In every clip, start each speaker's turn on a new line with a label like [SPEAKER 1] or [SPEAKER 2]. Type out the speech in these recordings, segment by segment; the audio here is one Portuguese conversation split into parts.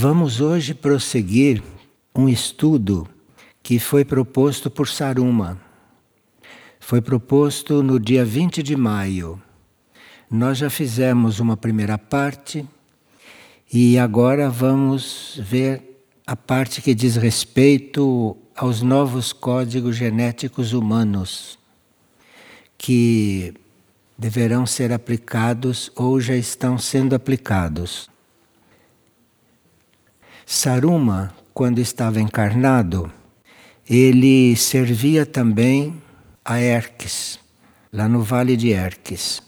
[SPEAKER 1] Vamos hoje prosseguir um estudo que foi proposto por Saruma. Foi proposto no dia 20 de maio. Nós já fizemos uma primeira parte e agora vamos ver a parte que diz respeito aos novos códigos genéticos humanos que deverão ser aplicados ou já estão sendo aplicados. Saruma, quando estava encarnado, ele servia também a Erques, lá no Vale de Erques.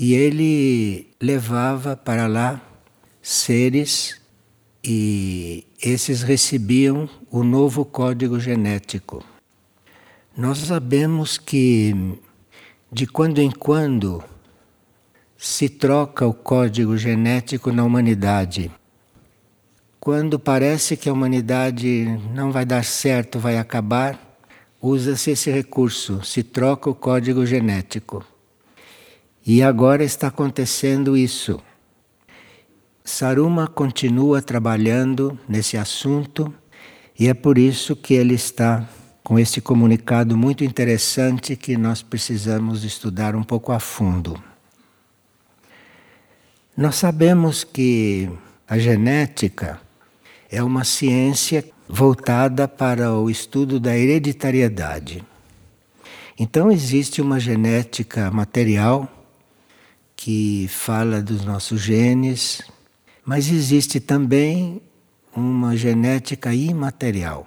[SPEAKER 1] E ele levava para lá seres e esses recebiam o novo código genético. Nós sabemos que de quando em quando se troca o código genético na humanidade. Quando parece que a humanidade não vai dar certo, vai acabar, usa-se esse recurso, se troca o código genético. E agora está acontecendo isso. Saruma continua trabalhando nesse assunto e é por isso que ele está com esse comunicado muito interessante que nós precisamos estudar um pouco a fundo. Nós sabemos que a genética é uma ciência voltada para o estudo da hereditariedade. Então, existe uma genética material que fala dos nossos genes, mas existe também uma genética imaterial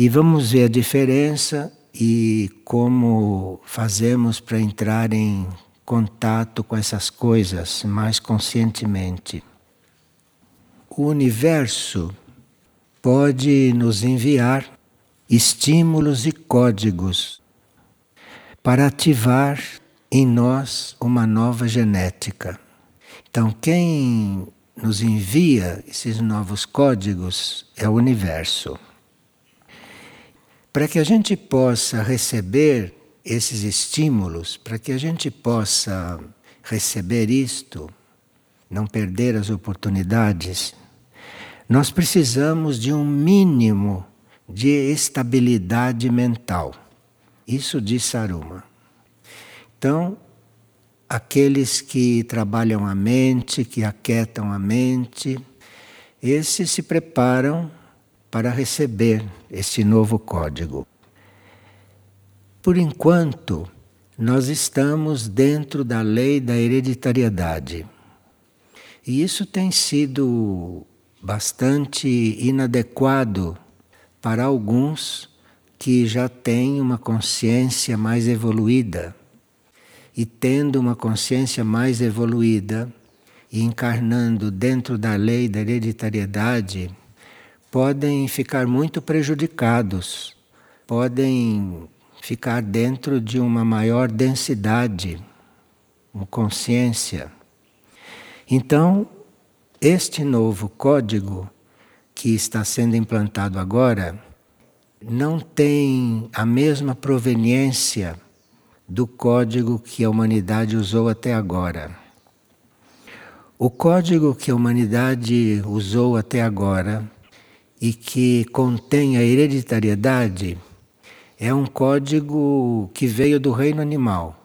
[SPEAKER 1] e vamos ver a diferença e como fazemos para entrar em contato com essas coisas mais conscientemente. O universo pode nos enviar estímulos e códigos para ativar em nós uma nova genética. Então, quem nos envia esses novos códigos é o universo. Para que a gente possa receber esses estímulos, para que a gente possa receber isto, não perder as oportunidades, nós precisamos de um mínimo de estabilidade mental. Isso diz Saruma. Então, aqueles que trabalham a mente, que aquietam a mente, esses se preparam para receber este novo código. Por enquanto, nós estamos dentro da lei da hereditariedade. E isso tem sido bastante inadequado para alguns que já têm uma consciência mais evoluída. E tendo uma consciência mais evoluída e encarnando dentro da lei da hereditariedade, podem ficar muito prejudicados, podem ficar dentro de uma maior densidade, uma consciência. Então, este novo código que está sendo implantado agora não tem a mesma proveniência do código que a humanidade usou até agora. O código que a humanidade usou até agora e que contém a hereditariedade é um código que veio do reino animal.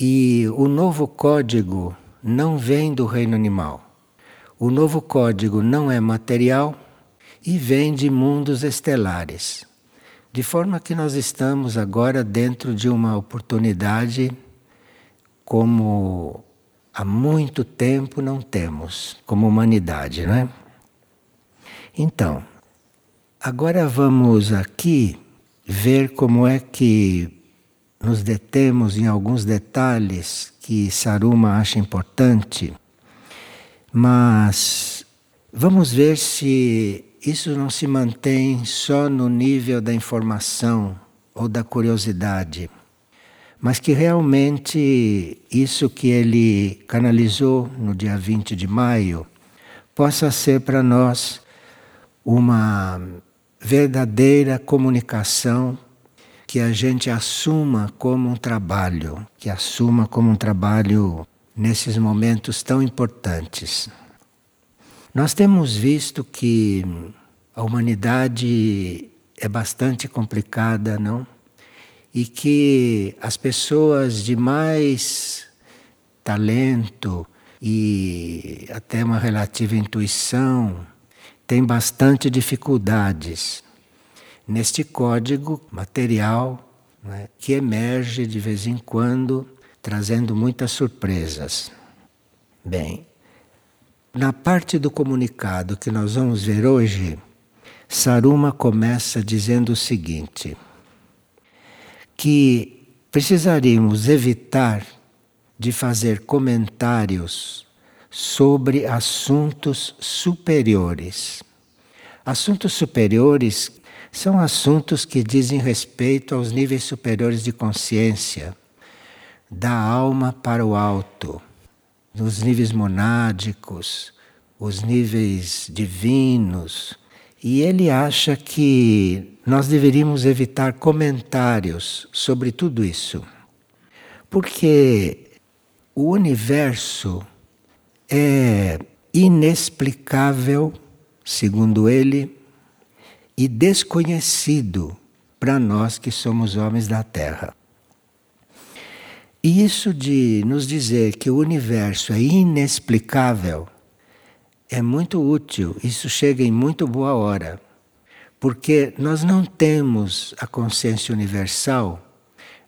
[SPEAKER 1] E o novo código não vem do reino animal. O novo código não é material e vem de mundos estelares. De forma que nós estamos agora dentro de uma oportunidade como há muito tempo não temos, como humanidade, não é? Então, agora vamos aqui ver como é que nos detemos em alguns detalhes que Saruma acha importante, mas vamos ver se isso não se mantém só no nível da informação ou da curiosidade, mas que realmente isso que ele canalizou no dia 20 de maio possa ser para nós uma verdadeira comunicação que a gente assuma como um trabalho, que assuma como um trabalho nesses momentos tão importantes. Nós temos visto que a humanidade é bastante complicada, não? E que as pessoas de mais talento e até uma relativa intuição têm bastante dificuldades neste código material né, que emerge de vez em quando, trazendo muitas surpresas. Bem, na parte do comunicado que nós vamos ver hoje, Saruma começa dizendo o seguinte: que precisaríamos evitar de fazer comentários sobre assuntos superiores. Assuntos superiores são assuntos que dizem respeito aos níveis superiores de consciência, da alma para o alto, nos níveis monádicos, os níveis divinos. E ele acha que nós deveríamos evitar comentários sobre tudo isso. Porque o universo é inexplicável, segundo ele, e desconhecido para nós que somos homens da Terra. E isso de nos dizer que o universo é inexplicável é muito útil, isso chega em muito boa hora, porque nós não temos a consciência universal,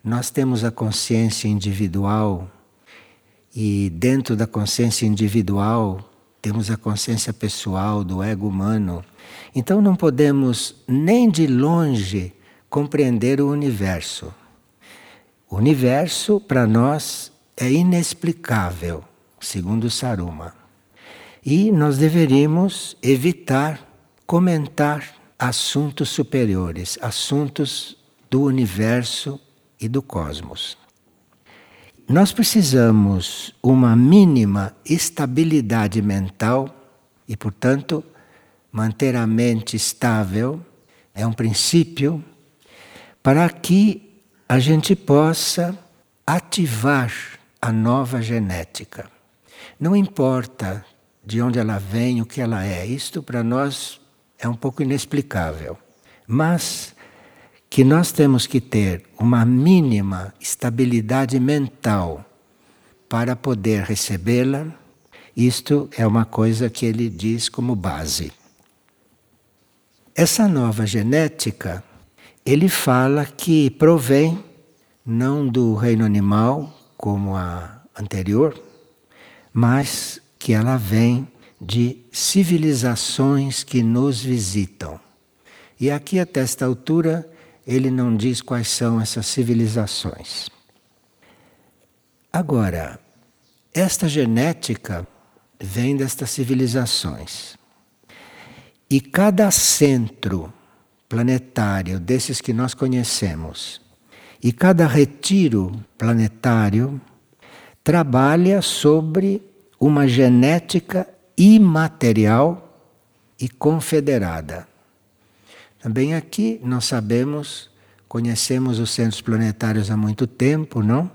[SPEAKER 1] nós temos a consciência individual, e dentro da consciência individual temos a consciência pessoal do ego humano. Então não podemos nem de longe compreender o universo. O universo para nós é inexplicável, segundo Saruma. E nós deveríamos evitar comentar assuntos superiores, assuntos do universo e do cosmos. Nós precisamos uma mínima estabilidade mental e, portanto, manter a mente estável é um princípio para que a gente possa ativar a nova genética. Não importa de onde ela vem, o que ela é, isto para nós é um pouco inexplicável. Mas que nós temos que ter uma mínima estabilidade mental para poder recebê-la, isto é uma coisa que ele diz como base. Essa nova genética, ele fala que provém não do reino animal, como a anterior, mas que ela vem de civilizações que nos visitam. E aqui, até esta altura, ele não diz quais são essas civilizações. Agora, esta genética vem destas civilizações. E cada centro planetário desses que nós conhecemos, e cada retiro planetário trabalha sobre uma genética imaterial e confederada. Também aqui nós sabemos, conhecemos os centros planetários há muito tempo, não?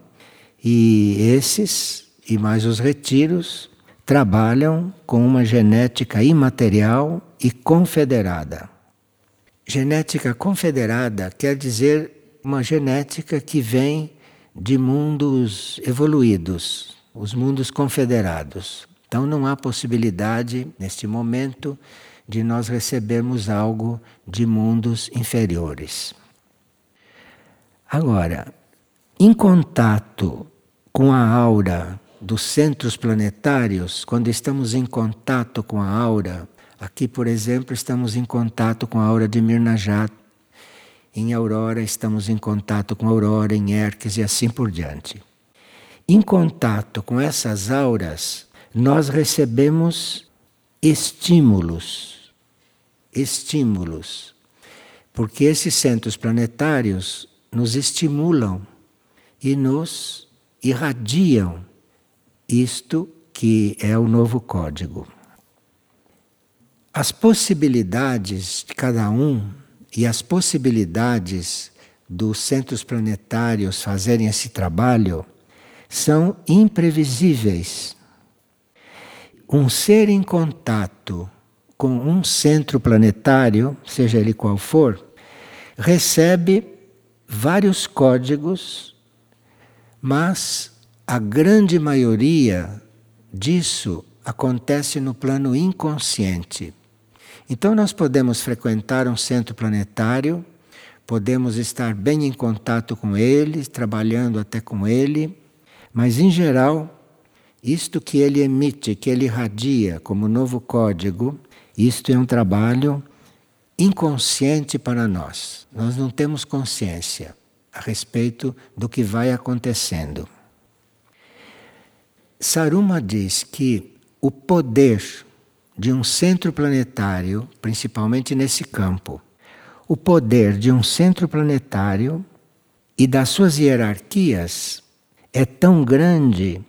[SPEAKER 1] E esses, e mais os retiros, trabalham com uma genética imaterial e confederada. Genética confederada quer dizer uma genética que vem de mundos evoluídos, os mundos confederados. Então não há possibilidade, neste momento, de nós recebermos algo de mundos inferiores. Agora, em contato com a aura dos centros planetários, quando estamos em contato com a aura, aqui, por exemplo, estamos em contato com a aura de Mirnajat, em Aurora estamos em contato com Aurora, em Herques e assim por diante. Em contato com essas auras, nós recebemos estímulos estímulos. Porque esses centros planetários nos estimulam e nos irradiam isto que é o novo código. As possibilidades de cada um e as possibilidades dos centros planetários fazerem esse trabalho são imprevisíveis. um ser em contato com um centro planetário, seja ele qual for, recebe vários códigos, mas a grande maioria disso acontece no plano inconsciente. Então, nós podemos frequentar um centro planetário, podemos estar bem em contato com ele, trabalhando até com ele, mas, em geral, isto que ele emite, que ele irradia como novo código, isto é um trabalho inconsciente para nós. Nós não temos consciência a respeito do que vai acontecendo. Saruma diz que o poder de um centro planetário, principalmente nesse campo, o poder de um centro planetário e das suas hierarquias é tão grande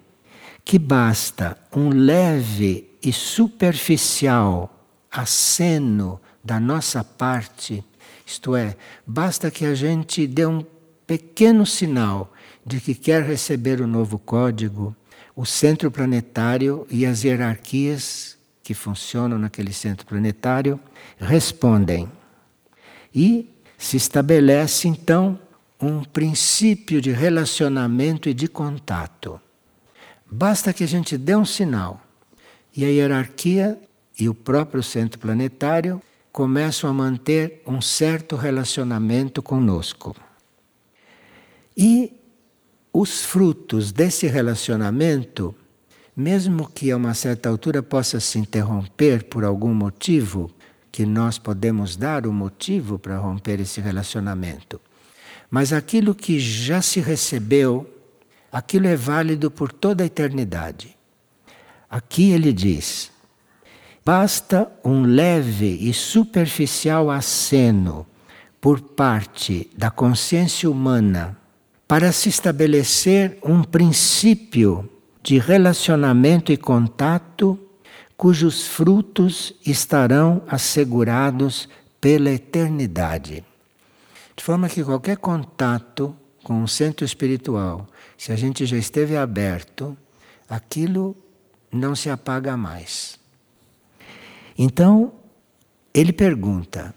[SPEAKER 1] que basta um leve e superficial aceno da nossa parte, isto é, basta que a gente dê um pequeno sinal de que quer receber o novo código o centro planetário e as hierarquias que funcionam naquele centro planetário respondem. E se estabelece então um princípio de relacionamento e de contato. Basta que a gente dê um sinal e a hierarquia e o próprio centro planetário começam a manter um certo relacionamento conosco. E os frutos desse relacionamento, mesmo que a uma certa altura possa se interromper por algum motivo, que nós podemos dar o motivo para romper esse relacionamento, mas aquilo que já se recebeu, aquilo é válido por toda a eternidade. Aqui ele diz: basta um leve e superficial aceno por parte da consciência humana para se estabelecer um princípio de relacionamento e contato cujos frutos estarão assegurados pela eternidade. De forma que qualquer contato com um centro espiritual, se a gente já esteve aberto, aquilo não se apaga mais. Então, ele pergunta: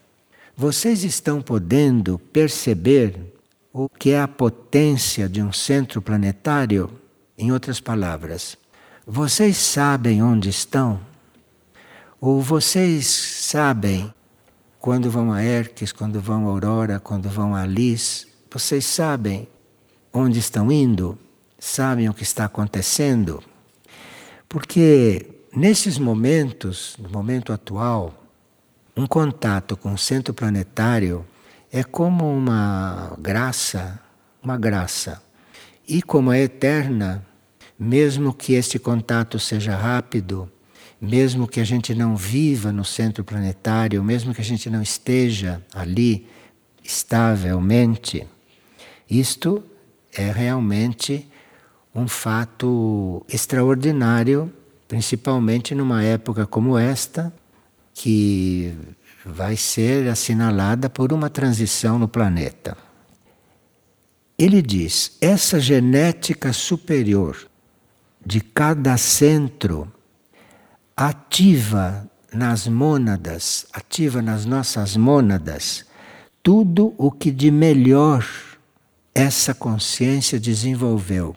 [SPEAKER 1] vocês estão podendo perceber o que é a potência de um centro planetário, em outras palavras, vocês sabem onde estão? Ou vocês sabem quando vão a Erques, quando vão a Aurora, quando vão a Alice? Vocês sabem onde estão indo? Sabem o que está acontecendo? Porque nesses momentos, no momento atual, um contato com o centro planetário é como uma graça, uma graça. E como é eterna, mesmo que este contato seja rápido, mesmo que a gente não viva no centro planetário, mesmo que a gente não esteja ali estavelmente, isto é realmente um fato extraordinário, principalmente numa época como esta, que vai ser assinalada por uma transição no planeta. Ele diz: essa genética superior de cada centro ativa nas mônadas, ativa nas nossas mônadas, tudo o que de melhor essa consciência desenvolveu.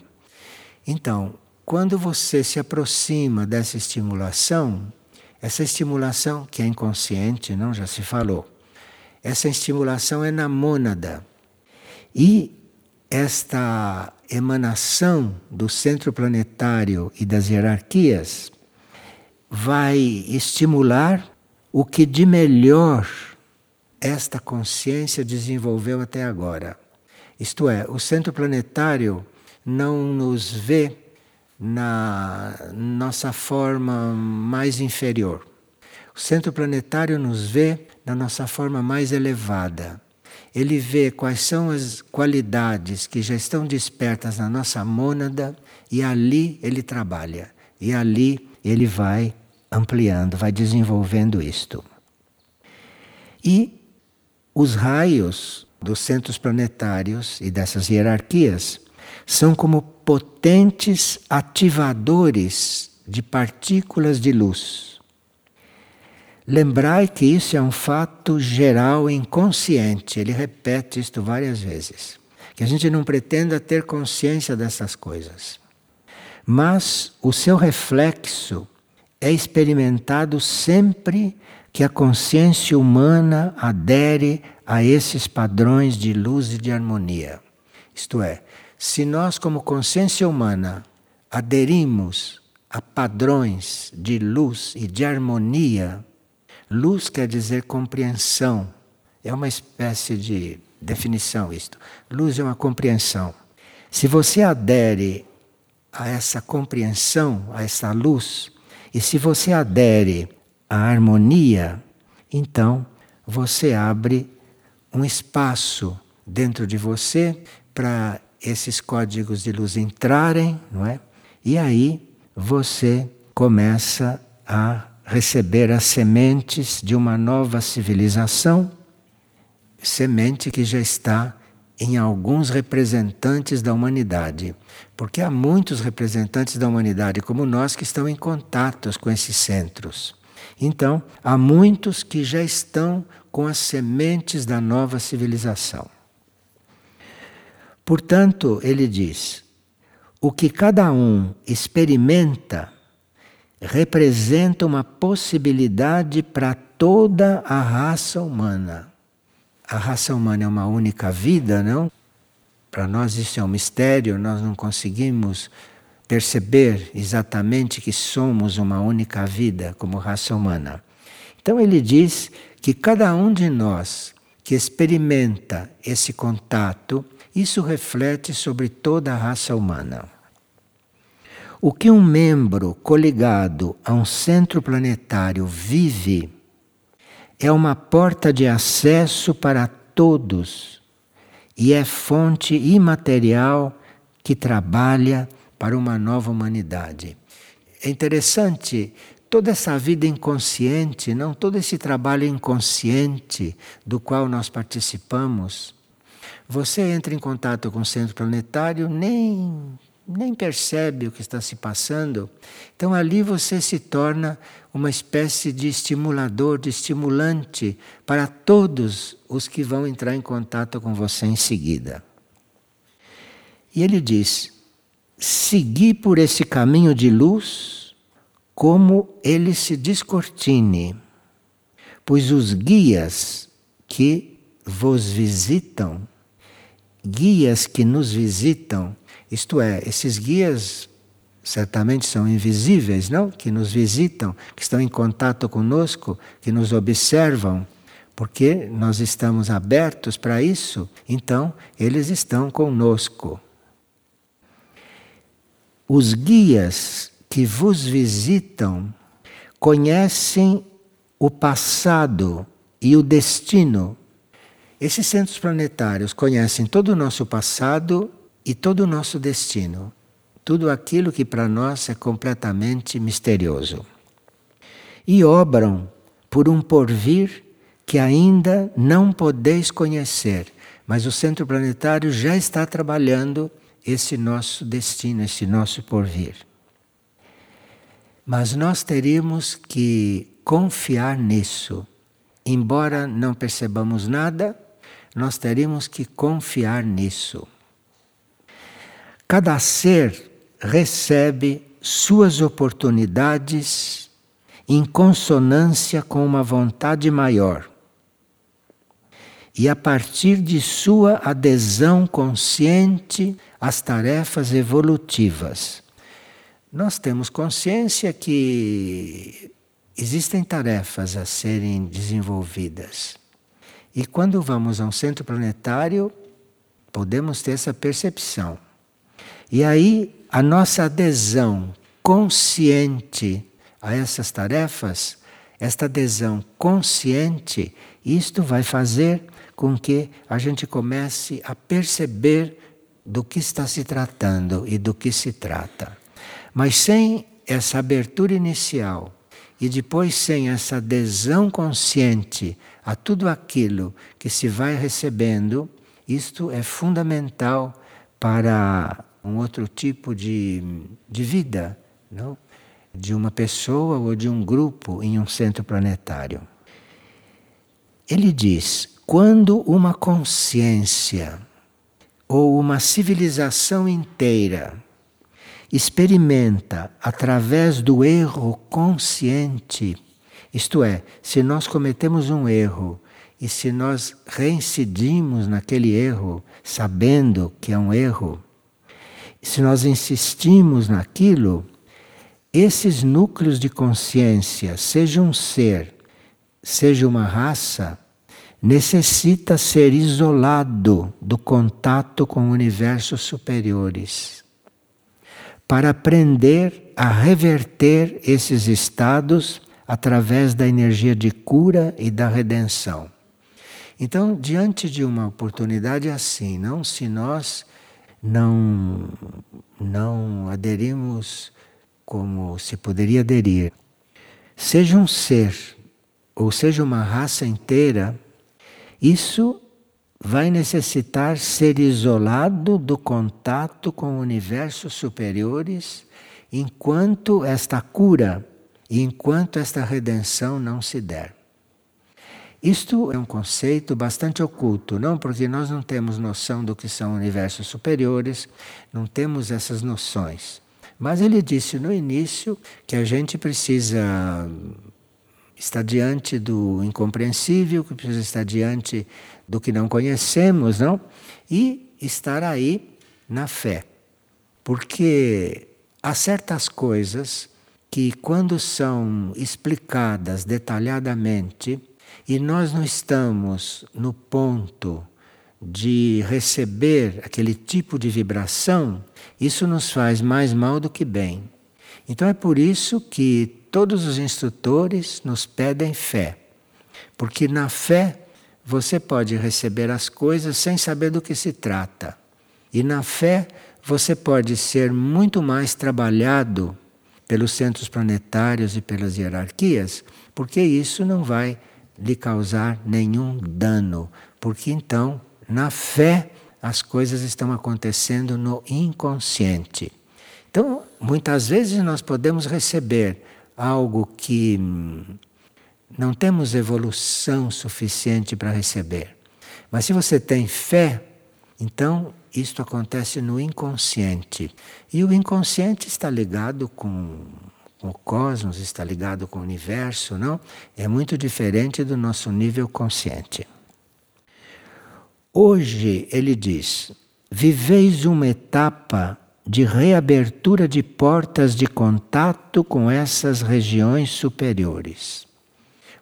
[SPEAKER 1] Então, quando você se aproxima dessa estimulação, essa estimulação, que é inconsciente, não já se falou, essa estimulação é na mônada. E esta emanação do centro planetário e das hierarquias vai estimular o que de melhor esta consciência desenvolveu até agora. Isto é, o centro planetário não nos vê na nossa forma mais inferior. O centro planetário nos vê na nossa forma mais elevada. Ele vê quais são as qualidades que já estão despertas na nossa mônada e ali ele trabalha. E ali ele vai ampliando, vai desenvolvendo isto. E os raios dos centros planetários e dessas hierarquias são como potentes ativadores de partículas de luz. Lembrai que isso é um fato geral inconsciente, ele repete isto várias vezes. Que a gente não pretenda ter consciência dessas coisas. Mas o seu reflexo é experimentado sempre que a consciência humana adere a esses padrões de luz e de harmonia. Isto é, se nós, como consciência humana, aderimos a padrões de luz e de harmonia, luz quer dizer compreensão, é uma espécie de definição isto. Luz é uma compreensão. Se você adere a essa compreensão, a essa luz, e se você adere à harmonia, então você abre um espaço dentro de você para esses códigos de luz entrarem, não é? E aí você começa a receber as sementes de uma nova civilização, semente que já está em alguns representantes da humanidade, porque há muitos representantes da humanidade como nós que estão em contatos com esses centros. Então, há muitos que já estão com as sementes da nova civilização. Portanto, ele diz: o que cada um experimenta representa uma possibilidade para toda a raça humana a raça humana é uma única vida, não? Para nós isso é um mistério, nós não conseguimos perceber exatamente que somos uma única vida como raça humana. Então ele diz que cada um de nós que experimenta esse contato, isso reflete sobre toda a raça humana. O que um membro coligado a um centro planetário vive é uma porta de acesso para todos e é fonte imaterial que trabalha para uma nova humanidade. É interessante toda essa vida inconsciente, não todo esse trabalho inconsciente do qual nós participamos. Você entra em contato com o centro planetário, nem nem percebe o que está se passando. Então ali você se torna uma espécie de estimulador, de estimulante para todos os que vão entrar em contato com você em seguida. E ele diz: seguir por esse caminho de luz como ele se descortine, pois os guias que vos visitam, guias que nos visitam, isto é, esses guias certamente são invisíveis, não? Que nos visitam, que estão em contato conosco, que nos observam, porque nós estamos abertos para isso, então eles estão conosco. Os guias que vos visitam conhecem o passado e o destino. Esses centros planetários conhecem todo o nosso passado e todo o nosso destino, tudo aquilo que para nós é completamente misterioso. E obram por um porvir que ainda não podeis conhecer, mas o centro planetário já está trabalhando esse nosso destino, esse nosso porvir. Mas nós teríamos que confiar nisso. Embora não percebamos nada, nós teríamos que confiar nisso. Cada ser recebe suas oportunidades em consonância com uma vontade maior. E a partir de sua adesão consciente às tarefas evolutivas. Nós temos consciência que existem tarefas a serem desenvolvidas. E quando vamos a um centro planetário, podemos ter essa percepção. E aí a nossa adesão consciente a essas tarefas, esta adesão consciente, isto vai fazer com que a gente comece a perceber do que está se tratando e do que se trata. Mas sem essa abertura inicial e depois sem essa adesão consciente a tudo aquilo que se vai recebendo, isto é fundamental para um outro tipo de, de vida. Não? de uma pessoa ou de um grupo em um centro planetário. Ele diz: quando uma consciência ou uma civilização inteira experimenta através do erro consciente, isto é, se nós cometemos um erro e se nós reincidimos naquele erro, sabendo que é um erro, se nós insistimos naquilo, esses núcleos de consciência, seja um ser, seja uma raça, necessita ser isolado do contato com universos superiores para aprender a reverter esses estados através da energia de cura e da redenção. Então, diante de uma oportunidade assim, não se nós não não aderimos como se poderia aderir, seja um ser ou seja uma raça inteira, isso vai necessitar ser isolado do contato com universos superiores enquanto esta cura enquanto esta redenção não se der. Isto é um conceito bastante oculto, não porque nós não temos noção do que são universos superiores, não temos essas noções. Mas ele disse no início que a gente precisa estar diante do incompreensível, que precisa estar diante do que não conhecemos, não? E estar aí na fé. Porque há certas coisas que, quando são explicadas detalhadamente, e nós não estamos no ponto de receber aquele tipo de vibração, isso nos faz mais mal do que bem. Então é por isso que todos os instrutores nos pedem fé. Porque na fé você pode receber as coisas sem saber do que se trata. E na fé você pode ser muito mais trabalhado pelos centros planetários e pelas hierarquias, porque isso não vai lhe causar nenhum dano, porque então, na fé, as coisas estão acontecendo no inconsciente. Então, muitas vezes nós podemos receber algo que não temos evolução suficiente para receber. Mas se você tem fé, então isto acontece no inconsciente. E o inconsciente está ligado com, com o cosmos, está ligado com o universo, não? É muito diferente do nosso nível consciente. Hoje, ele diz: viveis uma etapa de reabertura de portas de contato com essas regiões superiores.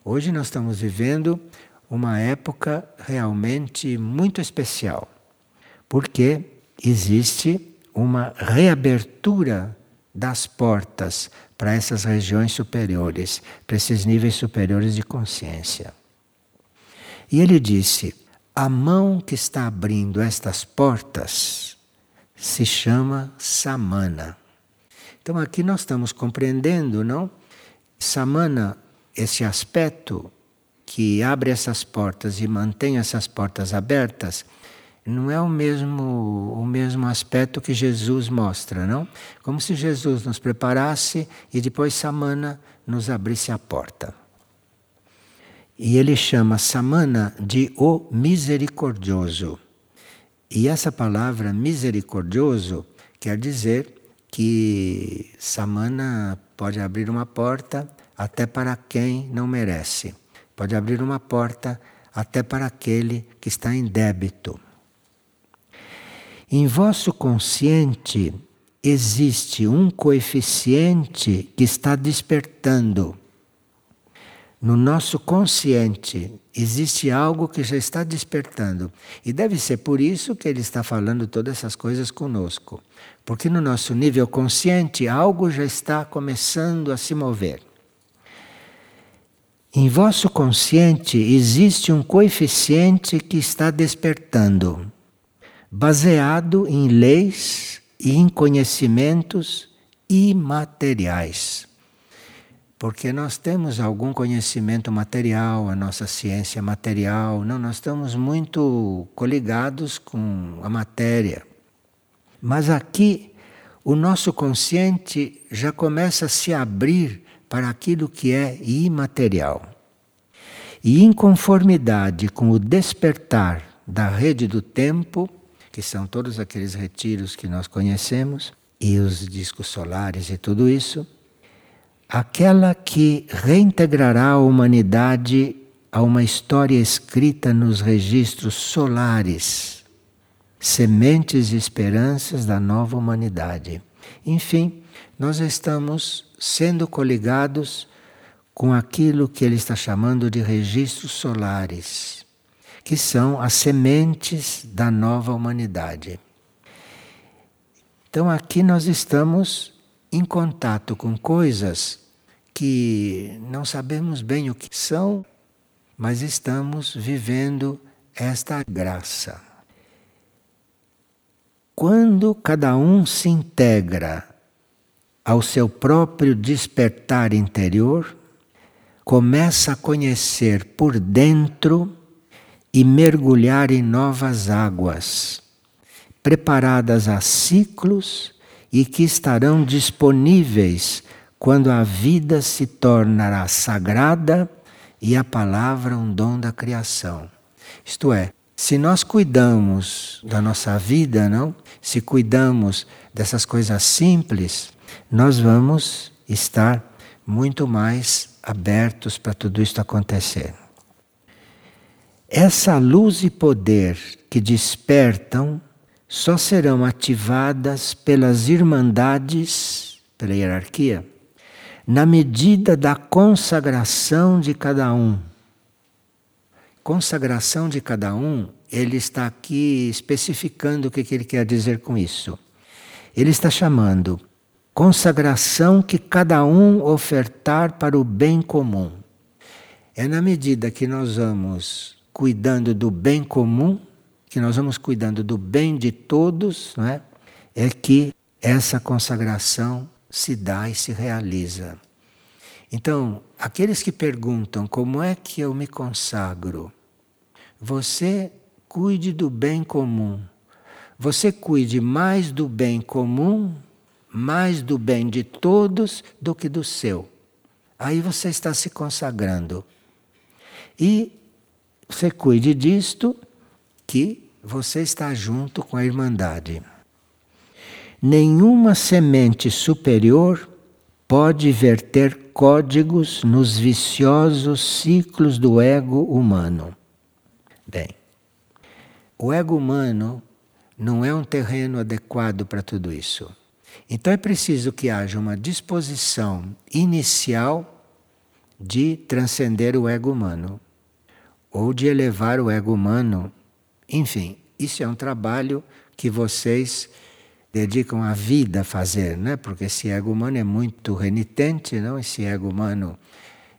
[SPEAKER 1] Hoje nós estamos vivendo uma época realmente muito especial, porque existe uma reabertura das portas para essas regiões superiores, para esses níveis superiores de consciência. E ele disse: a mão que está abrindo estas portas se chama samana. Então aqui nós estamos compreendendo, não? Samana, esse aspecto que abre essas portas e mantém essas portas abertas, não é o mesmo o mesmo aspecto que Jesus mostra, não? Como se Jesus nos preparasse e depois Samana nos abrisse a porta. E ele chama Samana de o misericordioso. E essa palavra misericordioso quer dizer que Samana pode abrir uma porta até para quem não merece. Pode abrir uma porta até para aquele que está em débito. Em vosso consciente existe um coeficiente que está despertando no nosso consciente existe algo que já está despertando. E deve ser por isso que ele está falando todas essas coisas conosco. Porque no nosso nível consciente algo já está começando a se mover. Em vosso consciente existe um coeficiente que está despertando, baseado em leis e em conhecimentos imateriais porque nós temos algum conhecimento material, a nossa ciência material, não, nós estamos muito coligados com a matéria. Mas aqui o nosso consciente já começa a se abrir para aquilo que é imaterial. E em conformidade com o despertar da rede do tempo, que são todos aqueles retiros que nós conhecemos, e os discos solares e tudo isso, aquela que reintegrará a humanidade a uma história escrita nos registros solares, sementes e esperanças da nova humanidade. Enfim, nós estamos sendo coligados com aquilo que ele está chamando de registros solares, que são as sementes da nova humanidade. Então aqui nós estamos em contato com coisas que não sabemos bem o que são, mas estamos vivendo esta graça. Quando cada um se integra ao seu próprio despertar interior, começa a conhecer por dentro e mergulhar em novas águas, preparadas a ciclos e que estarão disponíveis quando a vida se tornará sagrada e a palavra um dom da criação. Isto é, se nós cuidamos da nossa vida, não? Se cuidamos dessas coisas simples, nós vamos estar muito mais abertos para tudo isso acontecer. Essa luz e poder que despertam só serão ativadas pelas irmandades, pela hierarquia, na medida da consagração de cada um. Consagração de cada um, ele está aqui especificando o que ele quer dizer com isso. Ele está chamando consagração que cada um ofertar para o bem comum. É na medida que nós vamos cuidando do bem comum, que nós vamos cuidando do bem de todos, não é? é que essa consagração se dá e se realiza. Então, aqueles que perguntam como é que eu me consagro, você cuide do bem comum. Você cuide mais do bem comum, mais do bem de todos do que do seu. Aí você está se consagrando. E você cuide disto que você está junto com a Irmandade. Nenhuma semente superior pode verter códigos nos viciosos ciclos do ego humano. Bem, o ego humano não é um terreno adequado para tudo isso. Então é preciso que haja uma disposição inicial de transcender o ego humano ou de elevar o ego humano. Enfim, isso é um trabalho que vocês dedicam a vida a fazer, né? Porque esse ego humano é muito renitente, não? Esse ego humano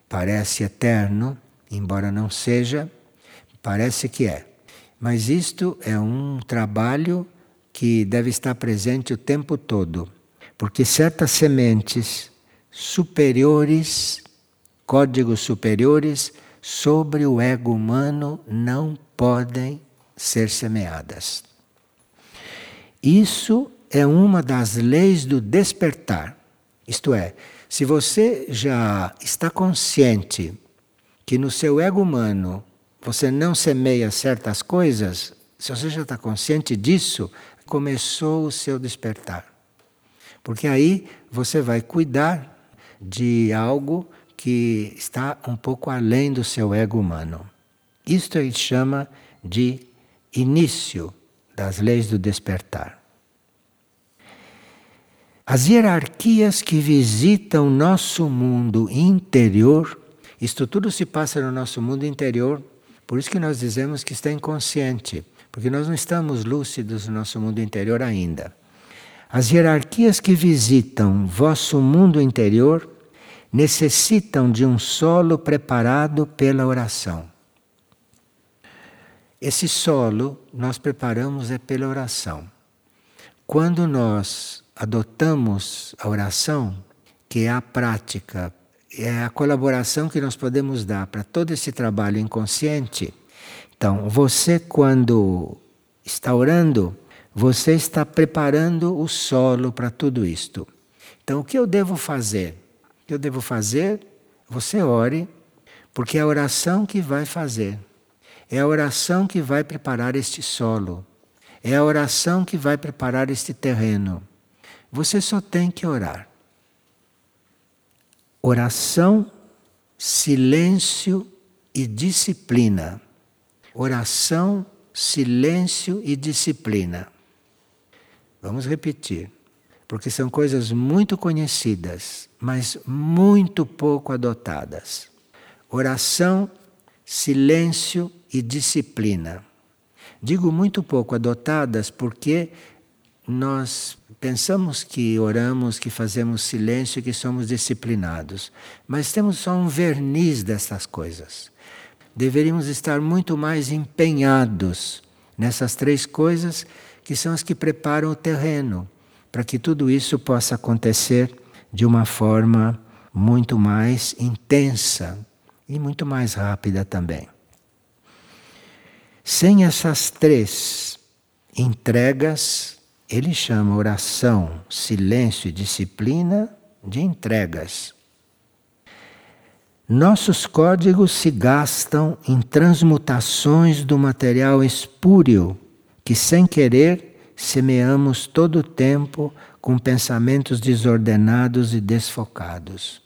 [SPEAKER 1] parece eterno, embora não seja, parece que é. Mas isto é um trabalho que deve estar presente o tempo todo, porque certas sementes superiores, códigos superiores sobre o ego humano não podem ser semeadas. Isso é uma das leis do despertar. Isto é, se você já está consciente que no seu ego humano você não semeia certas coisas, se você já está consciente disso, começou o seu despertar. Porque aí você vai cuidar de algo que está um pouco além do seu ego humano. Isto ele chama de início das leis do despertar. As hierarquias que visitam nosso mundo interior, isto tudo se passa no nosso mundo interior, por isso que nós dizemos que está inconsciente, porque nós não estamos lúcidos no nosso mundo interior ainda. As hierarquias que visitam vosso mundo interior necessitam de um solo preparado pela oração. Esse solo nós preparamos é pela oração. Quando nós adotamos a oração, que é a prática, é a colaboração que nós podemos dar para todo esse trabalho inconsciente. Então, você, quando está orando, você está preparando o solo para tudo isto. Então, o que eu devo fazer? Eu devo fazer? Você ore, porque é a oração que vai fazer. É a oração que vai preparar este solo. É a oração que vai preparar este terreno. Você só tem que orar. Oração, silêncio e disciplina. Oração, silêncio e disciplina. Vamos repetir, porque são coisas muito conhecidas, mas muito pouco adotadas. Oração, silêncio e disciplina. Digo muito pouco adotadas porque nós pensamos que oramos, que fazemos silêncio, que somos disciplinados, mas temos só um verniz dessas coisas. Deveríamos estar muito mais empenhados nessas três coisas que são as que preparam o terreno para que tudo isso possa acontecer de uma forma muito mais intensa e muito mais rápida também. Sem essas três entregas, ele chama oração, silêncio e disciplina de entregas. Nossos códigos se gastam em transmutações do material espúrio que, sem querer, semeamos todo o tempo com pensamentos desordenados e desfocados.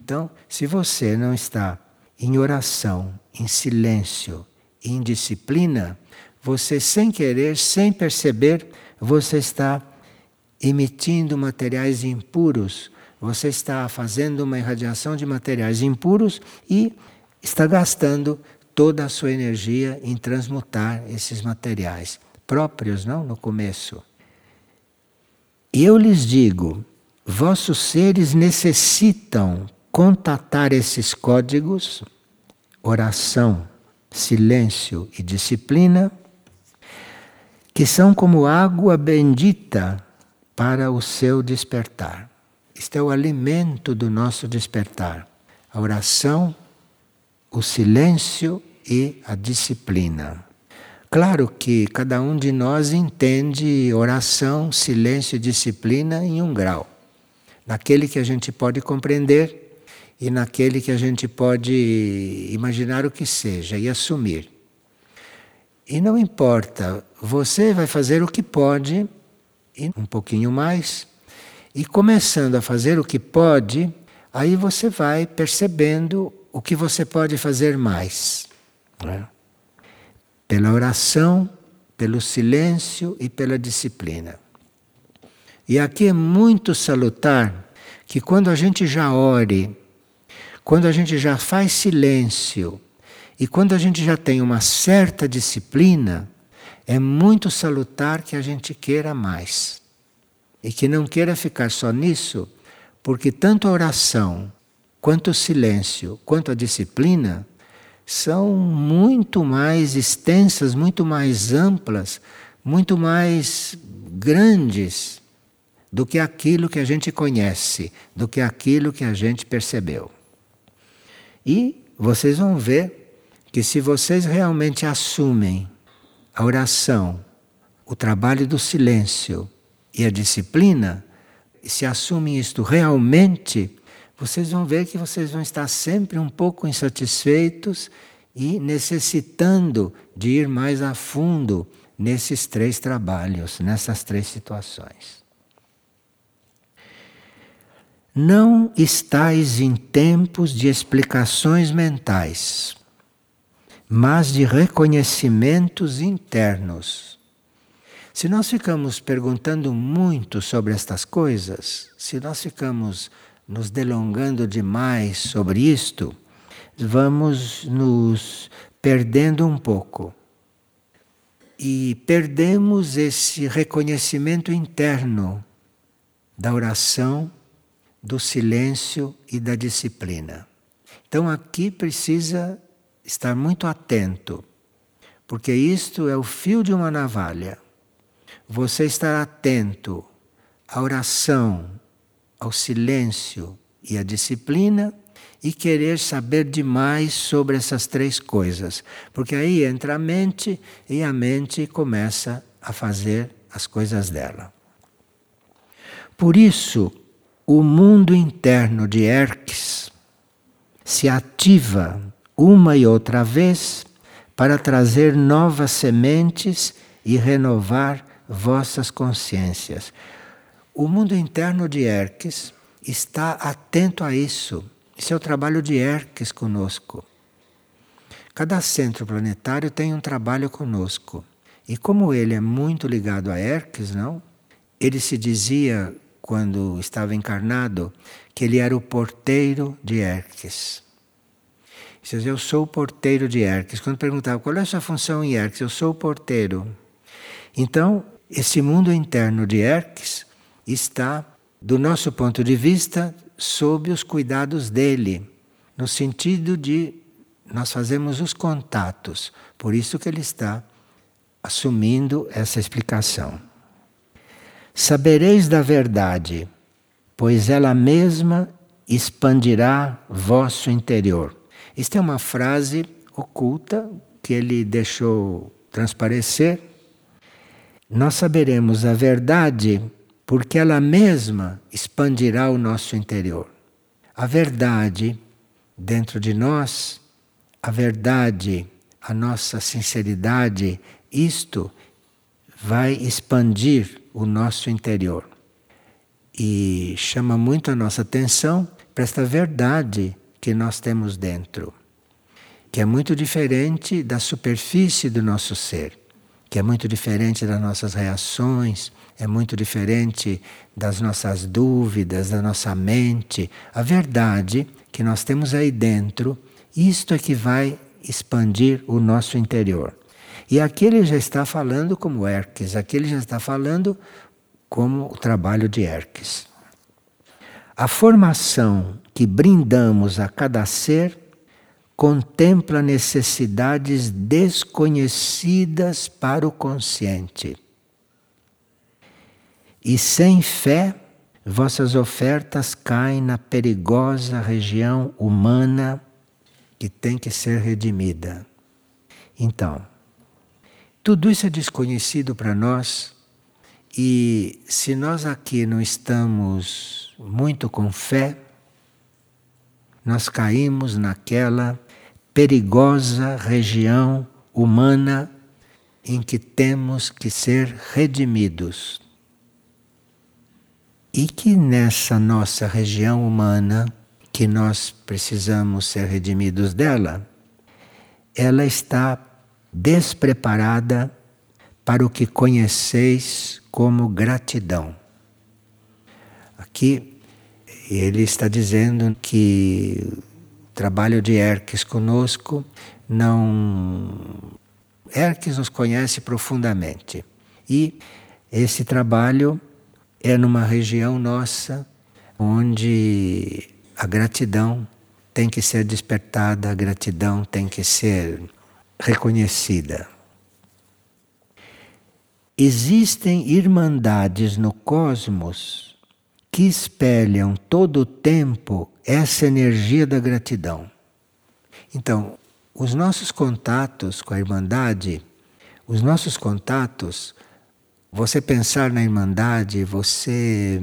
[SPEAKER 1] Então, se você não está em oração, em silêncio, em disciplina, você, sem querer, sem perceber, você está emitindo materiais impuros, você está fazendo uma irradiação de materiais impuros e está gastando toda a sua energia em transmutar esses materiais próprios, não no começo. E eu lhes digo, vossos seres necessitam contatar esses códigos, oração, silêncio e disciplina que são como água bendita para o seu despertar. Isto é o alimento do nosso despertar. A oração, o silêncio e a disciplina. Claro que cada um de nós entende oração, silêncio e disciplina em um grau. Naquele que a gente pode compreender e naquele que a gente pode imaginar o que seja e assumir. E não importa, você vai fazer o que pode, e um pouquinho mais, e começando a fazer o que pode, aí você vai percebendo o que você pode fazer mais. Né? Pela oração, pelo silêncio e pela disciplina. E aqui é muito salutar que quando a gente já ore, quando a gente já faz silêncio, e quando a gente já tem uma certa disciplina, é muito salutar que a gente queira mais. E que não queira ficar só nisso, porque tanto a oração, quanto o silêncio, quanto a disciplina são muito mais extensas, muito mais amplas, muito mais grandes do que aquilo que a gente conhece, do que aquilo que a gente percebeu. E vocês vão ver que se vocês realmente assumem a oração, o trabalho do silêncio e a disciplina, se assumem isto realmente, vocês vão ver que vocês vão estar sempre um pouco insatisfeitos e necessitando de ir mais a fundo nesses três trabalhos, nessas três situações. Não estáis em tempos de explicações mentais mas de reconhecimentos internos. Se nós ficamos perguntando muito sobre estas coisas, se nós ficamos nos delongando demais sobre isto, vamos nos perdendo um pouco. E perdemos esse reconhecimento interno da oração, do silêncio e da disciplina. Então aqui precisa estar muito atento, porque isto é o fio de uma navalha. Você estar atento à oração, ao silêncio e à disciplina e querer saber demais sobre essas três coisas, porque aí entra a mente e a mente começa a fazer as coisas dela. Por isso, o mundo interno de Erques se ativa uma e outra vez para trazer novas sementes e renovar vossas consciências. O mundo interno de Erques está atento a isso. Isso é o trabalho de Erques conosco. Cada centro planetário tem um trabalho conosco. E como ele é muito ligado a Erques, não? Ele se dizia quando estava encarnado que ele era o porteiro de Erques. Diz, eu sou o porteiro de Erques. Quando perguntava qual é a sua função em Erques, eu sou o porteiro. Então, esse mundo interno de Erques está, do nosso ponto de vista, sob os cuidados dele, no sentido de nós fazemos os contatos. Por isso que ele está assumindo essa explicação. Sabereis da verdade, pois ela mesma expandirá vosso interior. Esta é uma frase oculta que ele deixou transparecer nós saberemos a verdade porque ela mesma expandirá o nosso interior. A verdade dentro de nós, a verdade, a nossa sinceridade, isto vai expandir o nosso interior. E chama muito a nossa atenção para esta verdade que nós temos dentro, que é muito diferente da superfície do nosso ser que é muito diferente das nossas reações, é muito diferente das nossas dúvidas, da nossa mente. A verdade que nós temos aí dentro, isto é que vai expandir o nosso interior. E aqui ele já está falando como Erques, aqui ele já está falando como o trabalho de Erques. A formação que brindamos a cada ser contempla necessidades desconhecidas para o consciente. E sem fé, vossas ofertas caem na perigosa região humana que tem que ser redimida. Então, tudo isso é desconhecido para nós e se nós aqui não estamos muito com fé, nós caímos naquela perigosa região humana em que temos que ser redimidos. E que nessa nossa região humana, que nós precisamos ser redimidos dela, ela está despreparada para o que conheceis como gratidão. Aqui ele está dizendo que trabalho de Erques conosco, não. Erques nos conhece profundamente. E esse trabalho é numa região nossa onde a gratidão tem que ser despertada, a gratidão tem que ser reconhecida. Existem irmandades no cosmos que espelham todo o tempo essa energia da gratidão. Então, os nossos contatos com a Irmandade, os nossos contatos, você pensar na Irmandade, você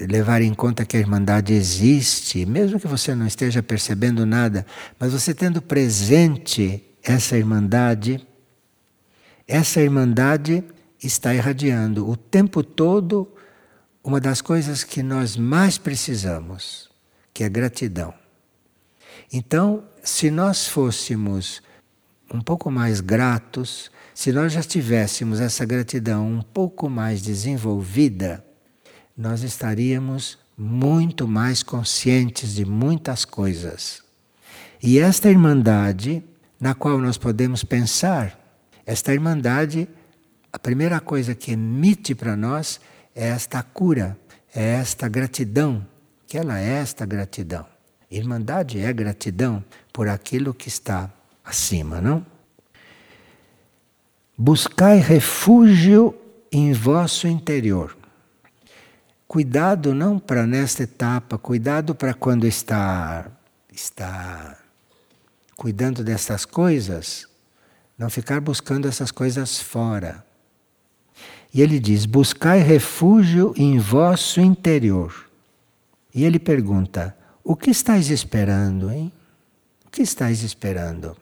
[SPEAKER 1] levar em conta que a Irmandade existe, mesmo que você não esteja percebendo nada, mas você tendo presente essa Irmandade, essa Irmandade está irradiando o tempo todo uma das coisas que nós mais precisamos que é gratidão. Então, se nós fôssemos um pouco mais gratos, se nós já tivéssemos essa gratidão um pouco mais desenvolvida, nós estaríamos muito mais conscientes de muitas coisas. E esta irmandade, na qual nós podemos pensar, esta irmandade, a primeira coisa que emite para nós é esta cura, é esta gratidão que ela é esta gratidão. Irmandade é gratidão por aquilo que está acima, não? Buscai refúgio em vosso interior. Cuidado não para nesta etapa, cuidado para quando está está cuidando dessas coisas, não ficar buscando essas coisas fora. E ele diz: Buscai refúgio em vosso interior. E ele pergunta: O que estáis esperando, hein? O que estáis esperando?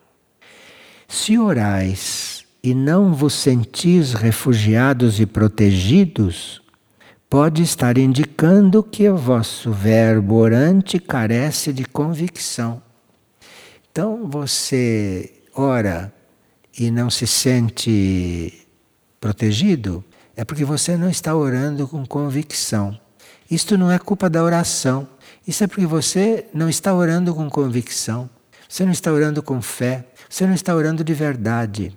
[SPEAKER 1] Se orais e não vos sentis refugiados e protegidos, pode estar indicando que o vosso verbo orante carece de convicção. Então você ora e não se sente protegido, é porque você não está orando com convicção. Isto não é culpa da oração. Isso é porque você não está orando com convicção. Você não está orando com fé. Você não está orando de verdade.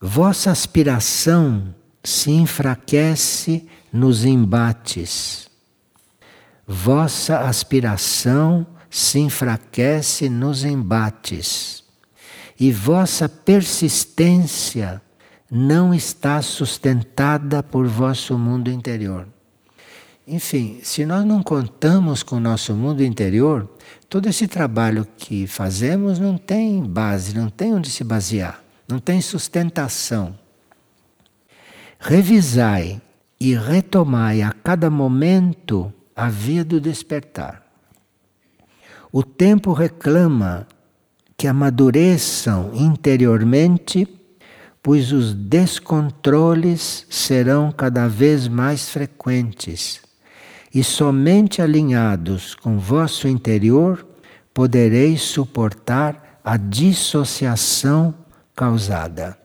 [SPEAKER 1] Vossa aspiração se enfraquece nos embates. Vossa aspiração se enfraquece nos embates. E vossa persistência não está sustentada por vosso mundo interior. Enfim, se nós não contamos com o nosso mundo interior, todo esse trabalho que fazemos não tem base, não tem onde se basear, não tem sustentação. Revisai e retomai a cada momento a via do despertar. O tempo reclama que amadureçam interiormente pois os descontroles serão cada vez mais frequentes, e somente alinhados com vosso interior podereis suportar a dissociação causada.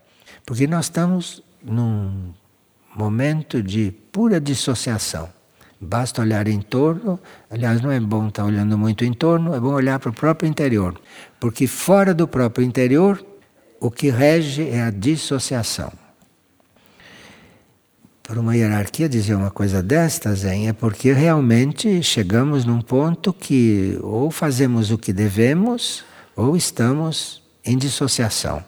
[SPEAKER 1] Porque nós estamos num momento de pura dissociação. Basta olhar em torno, aliás, não é bom estar olhando muito em torno, é bom olhar para o próprio interior. Porque fora do próprio interior o que rege é a dissociação. Para uma hierarquia dizer uma coisa destas é porque realmente chegamos num ponto que ou fazemos o que devemos ou estamos em dissociação.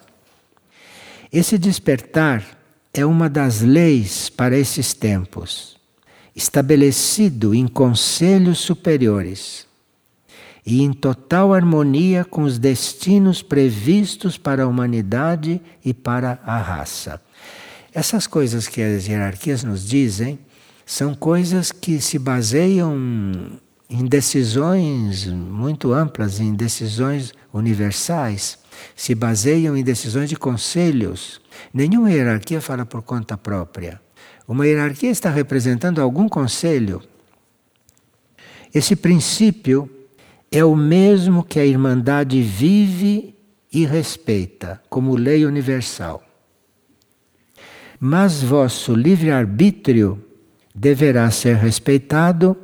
[SPEAKER 1] Esse despertar é uma das leis para esses tempos, estabelecido em conselhos superiores e em total harmonia com os destinos previstos para a humanidade e para a raça. Essas coisas que as hierarquias nos dizem são coisas que se baseiam em decisões muito amplas, em decisões universais, se baseiam em decisões de conselhos. Nenhuma hierarquia fala por conta própria. Uma hierarquia está representando algum conselho. Esse princípio é o mesmo que a Irmandade vive e respeita como lei universal. Mas vosso livre-arbítrio deverá ser respeitado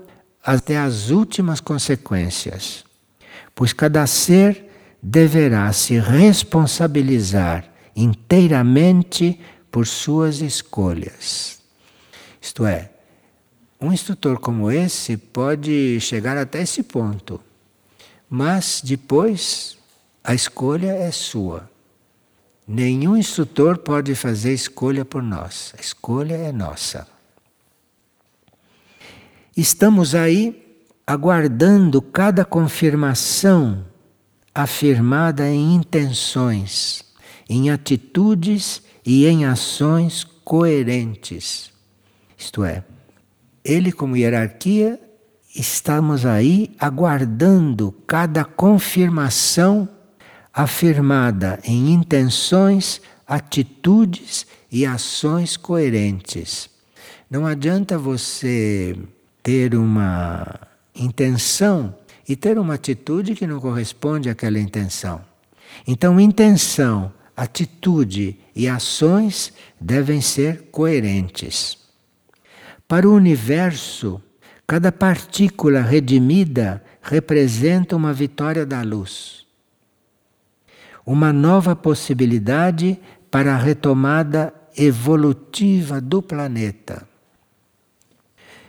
[SPEAKER 1] até as últimas consequências, pois cada ser deverá se responsabilizar inteiramente por suas escolhas. Isto é, um instrutor como esse pode chegar até esse ponto mas depois a escolha é sua. Nenhum instrutor pode fazer escolha por nós. A escolha é nossa. Estamos aí aguardando cada confirmação afirmada em intenções, em atitudes e em ações coerentes. Isto é, ele, como hierarquia, estamos aí aguardando cada confirmação afirmada em intenções, atitudes e ações coerentes. Não adianta você ter uma intenção e ter uma atitude que não corresponde àquela intenção. Então, intenção, atitude e ações devem ser coerentes. Para o universo, Cada partícula redimida representa uma vitória da luz. Uma nova possibilidade para a retomada evolutiva do planeta.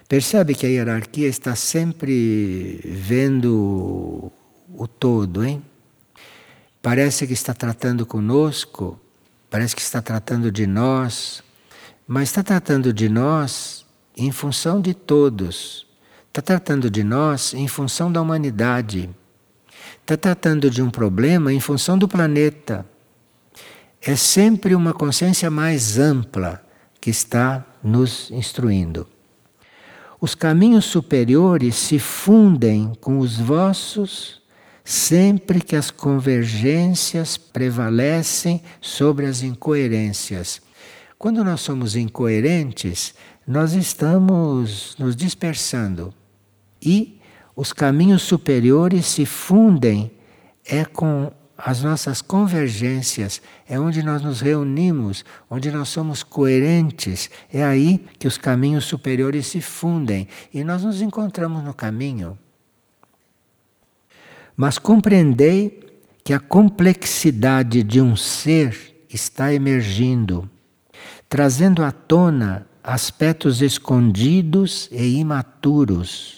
[SPEAKER 1] Percebe que a hierarquia está sempre vendo o todo, hein? Parece que está tratando conosco, parece que está tratando de nós, mas está tratando de nós em função de todos Está tratando de nós em função da humanidade. Está tratando de um problema em função do planeta. É sempre uma consciência mais ampla que está nos instruindo. Os caminhos superiores se fundem com os vossos sempre que as convergências prevalecem sobre as incoerências. Quando nós somos incoerentes, nós estamos nos dispersando e os caminhos superiores se fundem é com as nossas convergências, é onde nós nos reunimos, onde nós somos coerentes, é aí que os caminhos superiores se fundem e nós nos encontramos no caminho. Mas compreendei que a complexidade de um ser está emergindo, trazendo à tona aspectos escondidos e imaturos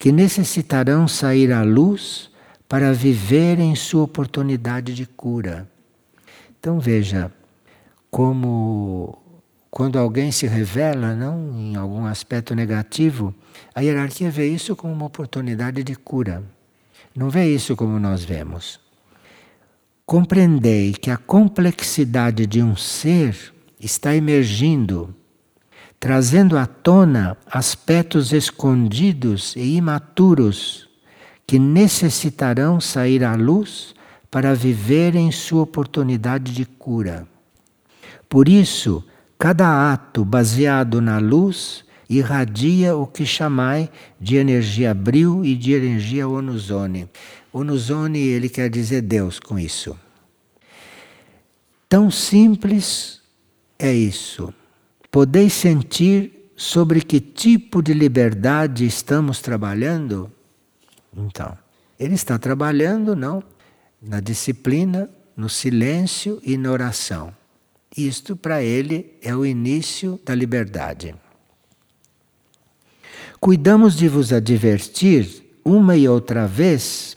[SPEAKER 1] que necessitarão sair à luz para viver em sua oportunidade de cura. Então veja como quando alguém se revela, não em algum aspecto negativo, a hierarquia vê isso como uma oportunidade de cura. Não vê isso como nós vemos. Compreendei que a complexidade de um ser está emergindo, trazendo à tona aspectos escondidos e imaturos que necessitarão sair à luz para viver em sua oportunidade de cura. Por isso, cada ato baseado na luz irradia o que chamai de energia bril e de energia onuzone. Onuzone, ele quer dizer Deus com isso. Tão simples é isso. Podeis sentir sobre que tipo de liberdade estamos trabalhando? Então, ele está trabalhando não na disciplina, no silêncio e na oração. Isto para ele é o início da liberdade. Cuidamos de vos advertir uma e outra vez,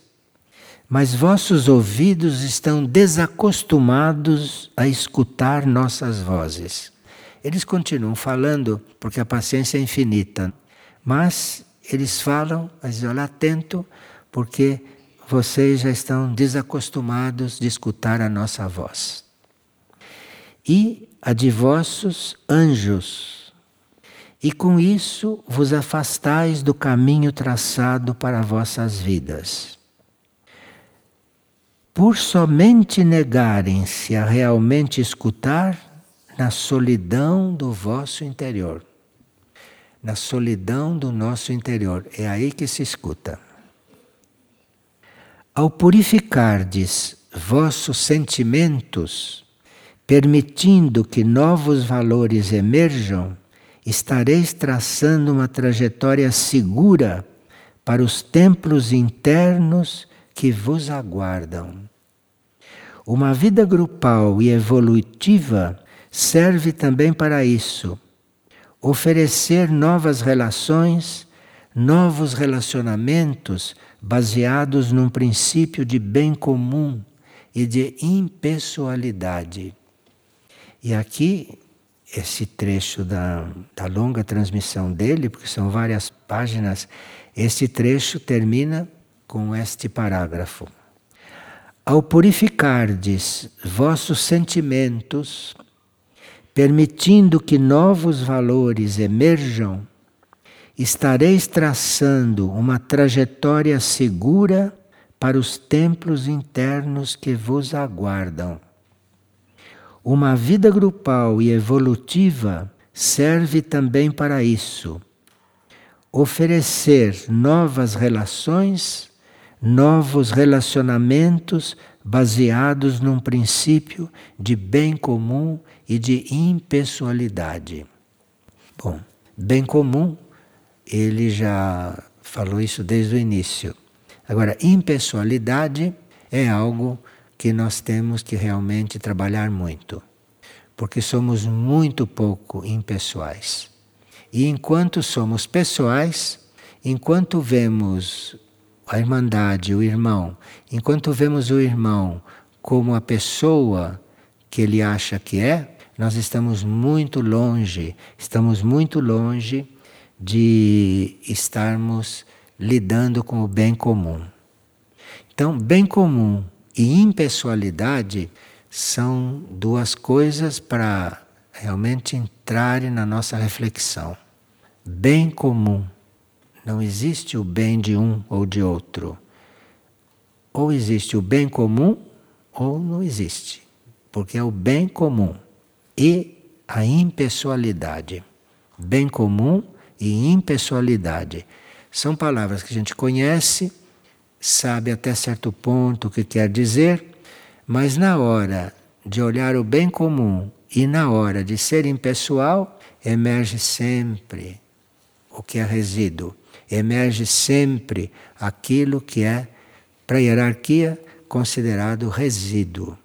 [SPEAKER 1] mas vossos ouvidos estão desacostumados a escutar nossas vozes. Eles continuam falando porque a paciência é infinita, mas eles falam, mas olha atento, porque vocês já estão desacostumados de escutar a nossa voz. E a de vossos anjos. E com isso vos afastais do caminho traçado para vossas vidas. Por somente negarem-se a realmente escutar na solidão do vosso interior na solidão do nosso interior. É aí que se escuta. Ao purificardes vossos sentimentos, permitindo que novos valores emerjam, estareis traçando uma trajetória segura para os templos internos que vos aguardam. Uma vida grupal e evolutiva serve também para isso oferecer novas relações, novos relacionamentos baseados num princípio de bem comum e de impessoalidade. E aqui, esse trecho da, da longa transmissão dele, porque são várias páginas, esse trecho termina com este parágrafo. Ao purificardes vossos sentimentos, permitindo que novos valores emerjam, estareis traçando uma trajetória segura para os templos internos que vos aguardam. Uma vida grupal e evolutiva serve também para isso. Oferecer novas relações, novos relacionamentos baseados num princípio de bem comum e de impessoalidade. Bom, bem comum, ele já falou isso desde o início. Agora, impessoalidade é algo que nós temos que realmente trabalhar muito, porque somos muito pouco impessoais. E enquanto somos pessoais, enquanto vemos a irmandade, o irmão, enquanto vemos o irmão como a pessoa que ele acha que é, nós estamos muito longe, estamos muito longe de estarmos lidando com o bem comum. Então, bem comum e impessoalidade são duas coisas para realmente entrarem na nossa reflexão. Bem comum. Não existe o bem de um ou de outro. Ou existe o bem comum ou não existe. Porque é o bem comum e a impessoalidade. Bem comum e impessoalidade. São palavras que a gente conhece, sabe até certo ponto o que quer dizer, mas na hora de olhar o bem comum e na hora de ser impessoal, emerge sempre o que é resíduo, emerge sempre aquilo que é, para a hierarquia, considerado resíduo.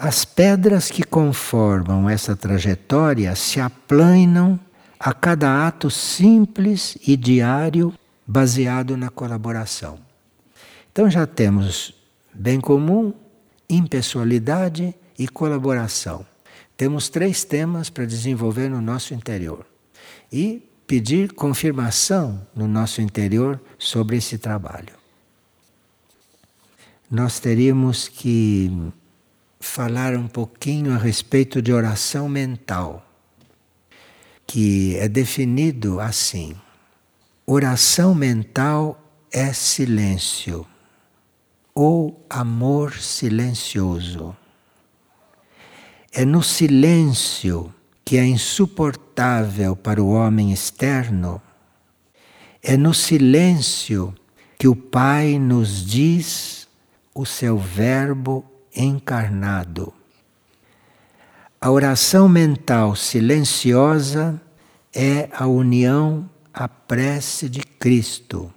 [SPEAKER 1] As pedras que conformam essa trajetória se aplanam a cada ato simples e diário baseado na colaboração. Então já temos bem comum, impessoalidade e colaboração. Temos três temas para desenvolver no nosso interior e pedir confirmação no nosso interior sobre esse trabalho. Nós teríamos que falar um pouquinho a respeito de oração mental, que é definido assim: oração mental é silêncio ou amor silencioso. É no silêncio que é insuportável para o homem externo, é no silêncio que o Pai nos diz o seu Verbo encarnado. A oração mental silenciosa é a união à prece de Cristo.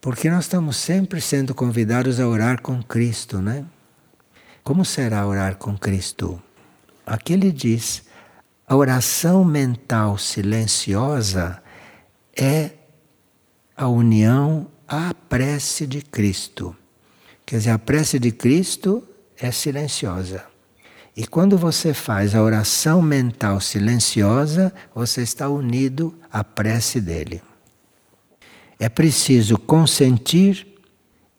[SPEAKER 1] Porque nós estamos sempre sendo convidados a orar com Cristo, né? Como será orar com Cristo? Aqui ele diz: a oração mental silenciosa é a união à prece de Cristo. Quer dizer, a prece de Cristo é silenciosa. E quando você faz a oração mental silenciosa, você está unido à prece dele. É preciso consentir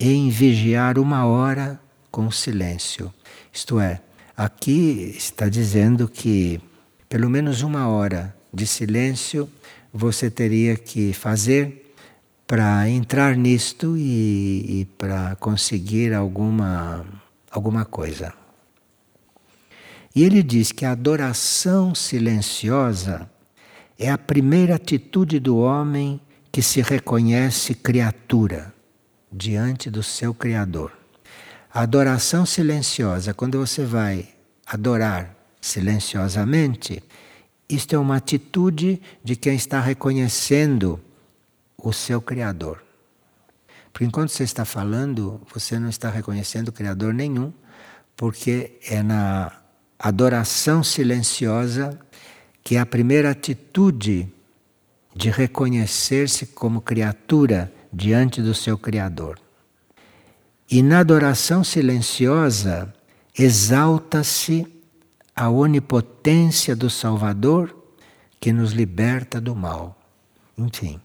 [SPEAKER 1] em vigiar uma hora com silêncio. Isto é, aqui está dizendo que pelo menos uma hora de silêncio você teria que fazer para entrar nisto e, e para conseguir alguma, alguma coisa. E ele diz que a adoração silenciosa é a primeira atitude do homem que se reconhece criatura diante do seu Criador. A adoração silenciosa, quando você vai adorar silenciosamente, isto é uma atitude de quem está reconhecendo o seu Criador. Porque enquanto você está falando, você não está reconhecendo Criador nenhum, porque é na adoração silenciosa que é a primeira atitude de reconhecer-se como criatura diante do seu Criador. E na adoração silenciosa exalta-se a onipotência do Salvador que nos liberta do mal. Enfim,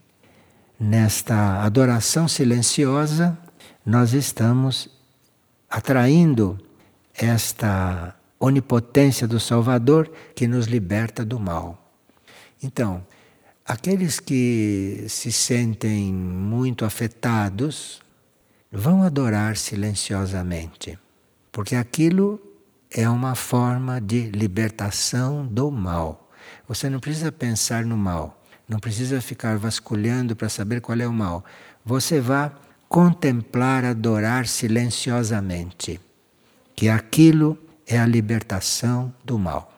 [SPEAKER 1] nesta adoração silenciosa, nós estamos atraindo esta onipotência do Salvador que nos liberta do mal. Então, aqueles que se sentem muito afetados vão adorar silenciosamente, porque aquilo é uma forma de libertação do mal. Você não precisa pensar no mal. Não precisa ficar vasculhando para saber qual é o mal. Você vá contemplar, adorar silenciosamente, que aquilo é a libertação do mal.